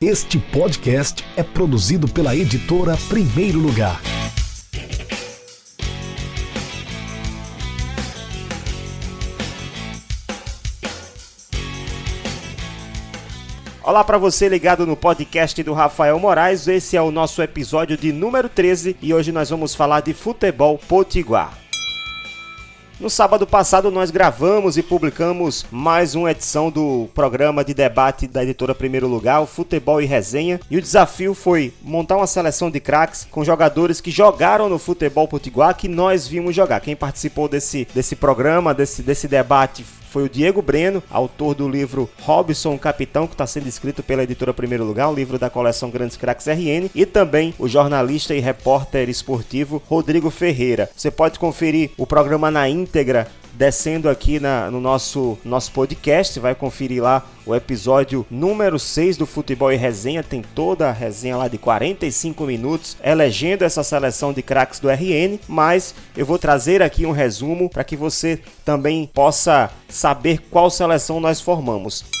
Este podcast é produzido pela editora Primeiro Lugar. Olá para você ligado no podcast do Rafael Moraes. Esse é o nosso episódio de número 13 e hoje nós vamos falar de futebol potiguar. No sábado passado, nós gravamos e publicamos mais uma edição do programa de debate da editora Primeiro Lugar, Futebol e Resenha. E o desafio foi montar uma seleção de craques com jogadores que jogaram no futebol potiguar que nós vimos jogar. Quem participou desse, desse programa, desse, desse debate, foi o Diego Breno, autor do livro Robson Capitão, que está sendo escrito pela editora Primeiro Lugar, um livro da coleção Grandes Cracks RN, e também o jornalista e repórter esportivo Rodrigo Ferreira. Você pode conferir o programa na íntegra descendo aqui na, no nosso, nosso podcast, vai conferir lá o episódio número 6 do Futebol e Resenha, tem toda a resenha lá de 45 minutos, elegendo essa seleção de craques do RN, mas eu vou trazer aqui um resumo para que você também possa saber qual seleção nós formamos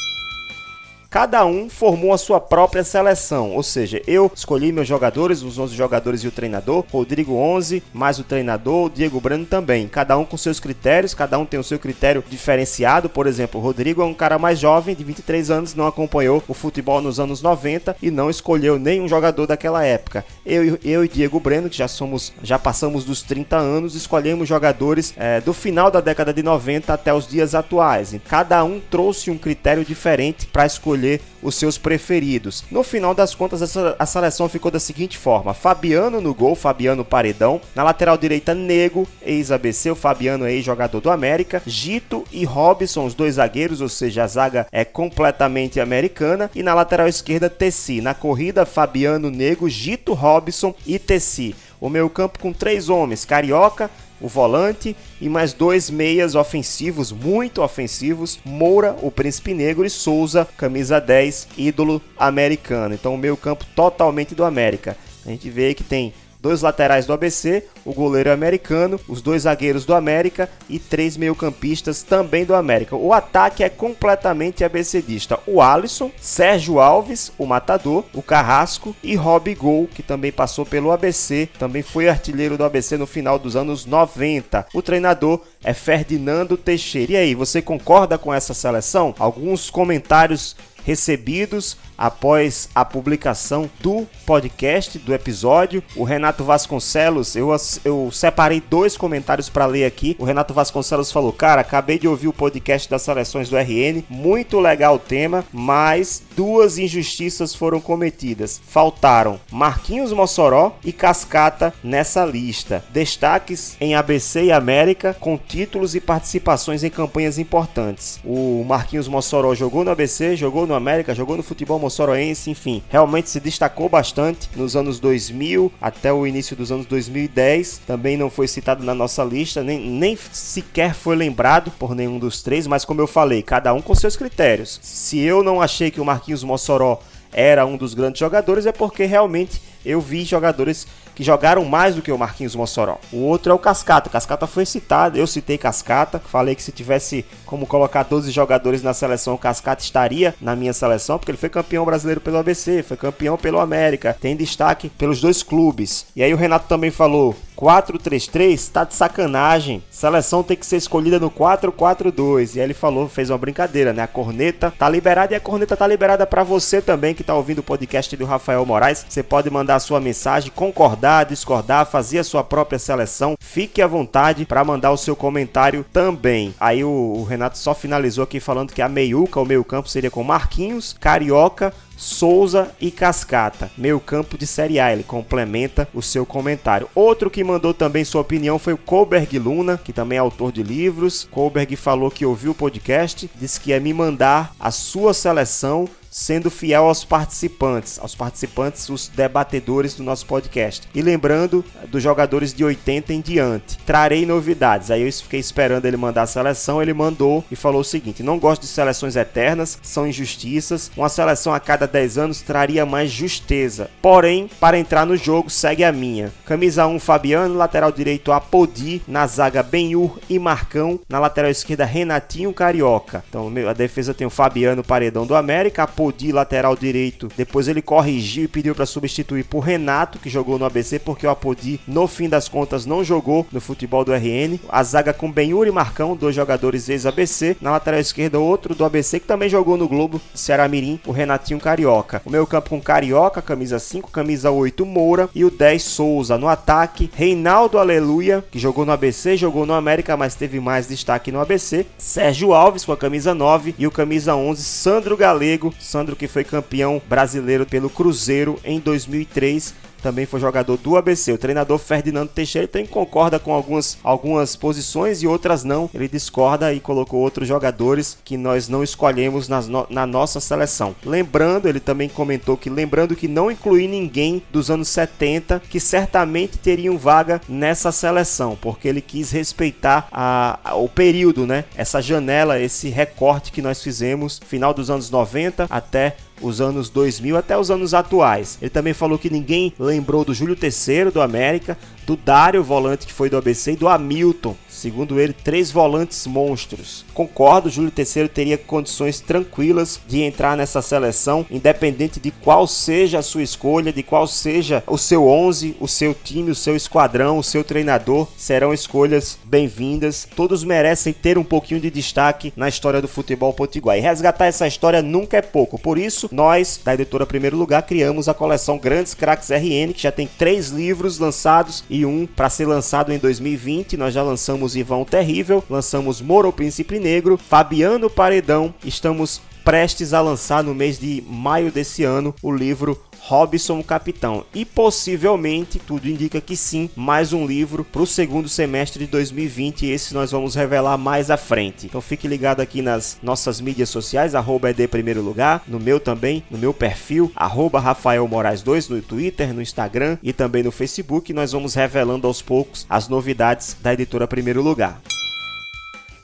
cada um formou a sua própria seleção, ou seja, eu escolhi meus jogadores, os 11 jogadores e o treinador, Rodrigo 11, mais o treinador, Diego Brano também, cada um com seus critérios, cada um tem o seu critério diferenciado, por exemplo, o Rodrigo é um cara mais jovem, de 23 anos, não acompanhou o futebol nos anos 90 e não escolheu nenhum jogador daquela época. Eu, eu e Diego Breno, que já somos, já passamos dos 30 anos, escolhemos jogadores é, do final da década de 90 até os dias atuais. E cada um trouxe um critério diferente para escolher escolher os seus preferidos. No final das contas, essa, a seleção ficou da seguinte forma: Fabiano no gol, Fabiano Paredão. Na lateral direita, Nego, ex-ABC, o Fabiano é ex-jogador do América. Gito e Robson, os dois zagueiros, ou seja, a zaga é completamente americana. E na lateral esquerda, Tessi. Na corrida, Fabiano, Nego, Gito, Robson e Tessi. O meio campo com três homens, Carioca, o volante, e mais dois meias ofensivos, muito ofensivos, Moura, o Príncipe Negro e Souza, camisa 10, ídolo americano. Então o meio campo totalmente do América. A gente vê que tem dois laterais do ABC, o goleiro americano, os dois zagueiros do América e três meio-campistas também do América. O ataque é completamente abecedista. O Alisson, Sérgio Alves, o matador, o Carrasco e Rob Gol, que também passou pelo ABC, também foi artilheiro do ABC no final dos anos 90. O treinador é Ferdinando Teixeira. E aí, você concorda com essa seleção? Alguns comentários recebidos após a publicação do podcast, do episódio. O Renato Vasconcelos, eu, eu separei dois comentários para ler aqui. O Renato Vasconcelos falou: Cara, acabei de ouvir o podcast das seleções do RN, muito legal o tema, mas duas injustiças foram cometidas. Faltaram Marquinhos Mossoró e Cascata nessa lista. Destaques em ABC e América com títulos e participações em campanhas importantes. O Marquinhos Mossoró jogou no ABC, jogou no América, jogou no futebol moçoroense, enfim, realmente se destacou bastante nos anos 2000 até o início dos anos 2010. Também não foi citado na nossa lista, nem, nem sequer foi lembrado por nenhum dos três, mas como eu falei, cada um com seus critérios. Se eu não achei que o Marquinhos Mossoró era um dos grandes jogadores, é porque realmente eu vi jogadores que jogaram mais do que o Marquinhos Mossoró. O outro é o Cascata. Cascata foi citado, eu citei Cascata. Falei que se tivesse como colocar 12 jogadores na seleção, o Cascata estaria na minha seleção, porque ele foi campeão brasileiro pelo ABC, foi campeão pelo América, tem destaque pelos dois clubes. E aí o Renato também falou: 4-3-3 tá de sacanagem. Seleção tem que ser escolhida no 4-4-2. E aí ele falou, fez uma brincadeira, né? A corneta tá liberada e a corneta tá liberada para você também que tá ouvindo o podcast do Rafael Moraes. Você pode mandar a sua mensagem, concordar, discordar, fazer a sua própria seleção. Fique à vontade para mandar o seu comentário também. Aí o, o Renato só finalizou aqui falando que a meiuca, o meio-campo seria com Marquinhos, Carioca, Souza e Cascata. Meio campo de Série A, ele complementa o seu comentário. Outro que mandou também sua opinião foi o Koberg Luna, que também é autor de livros. Koberg falou que ouviu o podcast, disse que ia me mandar a sua seleção sendo fiel aos participantes, aos participantes, os debatedores do nosso podcast. E lembrando dos jogadores de 80 em diante, trarei novidades. Aí eu fiquei esperando ele mandar a seleção, ele mandou e falou o seguinte: não gosto de seleções eternas, são injustiças. Uma seleção a cada 10 anos traria mais justeza. Porém, para entrar no jogo, segue a minha. Camisa 1, Fabiano, lateral direito Apodi, na zaga Benhur e Marcão, na lateral esquerda Renatinho Carioca. Então, a defesa tem o Fabiano Paredão do América, Apodi Apodi, lateral direito. Depois ele corrigiu e pediu para substituir por Renato, que jogou no ABC, porque o Apodi, no fim das contas, não jogou no futebol do RN. A zaga com Benhur e Marcão, dois jogadores ex-ABC. Na lateral esquerda, outro do ABC, que também jogou no Globo, Ceará Mirim, o Renatinho Carioca. O meio campo com Carioca, camisa 5, camisa 8, Moura e o 10, Souza. No ataque, Reinaldo Aleluia, que jogou no ABC, jogou no América, mas teve mais destaque no ABC. Sérgio Alves com a camisa 9 e o camisa 11, Sandro Galego. Sandro que foi campeão brasileiro pelo Cruzeiro em 2003 também foi jogador do ABC. O treinador Ferdinando Teixeira também concorda com algumas, algumas posições e outras não. Ele discorda e colocou outros jogadores que nós não escolhemos nas no, na nossa seleção. Lembrando, ele também comentou que lembrando que não incluí ninguém dos anos 70 que certamente teriam vaga nessa seleção, porque ele quis respeitar a, a, o período, né? Essa janela, esse recorte que nós fizemos, final dos anos 90 até os anos 2000 até os anos atuais. Ele também falou que ninguém lembrou do Júlio III do América, do Dário, volante que foi do ABC, e do Hamilton, segundo ele, três volantes monstros. Concordo, Júlio Terceiro teria condições tranquilas de entrar nessa seleção, independente de qual seja a sua escolha, de qual seja o seu 11, o seu time, o seu esquadrão, o seu treinador, serão escolhas bem-vindas. Todos merecem ter um pouquinho de destaque na história do futebol potiguar. E resgatar essa história nunca é pouco. Por isso, nós, da editora Primeiro Lugar, criamos a coleção Grandes Cracks RN, que já tem três livros lançados e um para ser lançado em 2020. Nós já lançamos Ivão Terrível, lançamos Moro Príncipe Negro, Fabiano Paredão, estamos prestes a lançar no mês de maio desse ano o livro Robson Capitão. E possivelmente, tudo indica que sim, mais um livro para o segundo semestre de 2020. Esse nós vamos revelar mais à frente. Então fique ligado aqui nas nossas mídias sociais, arroba ED Primeiro Lugar, no meu também, no meu perfil, arroba Rafael Moraes 2, no Twitter, no Instagram e também no Facebook. Nós vamos revelando aos poucos as novidades da editora Primeiro Lugar.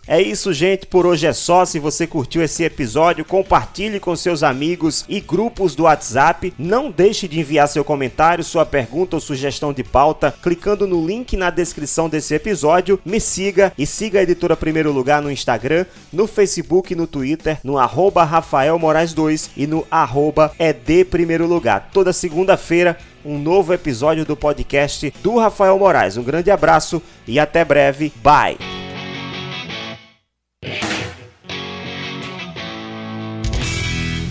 É isso, gente. Por hoje é só. Se você curtiu esse episódio, compartilhe com seus amigos e grupos do WhatsApp. Não deixe de enviar seu comentário, sua pergunta ou sugestão de pauta clicando no link na descrição desse episódio. Me siga e siga a editora Primeiro Lugar no Instagram, no Facebook, no Twitter, no arroba Rafael Moraes 2 e no arroba ED Primeiro Lugar. Toda segunda-feira, um novo episódio do podcast do Rafael Moraes. Um grande abraço e até breve. Bye!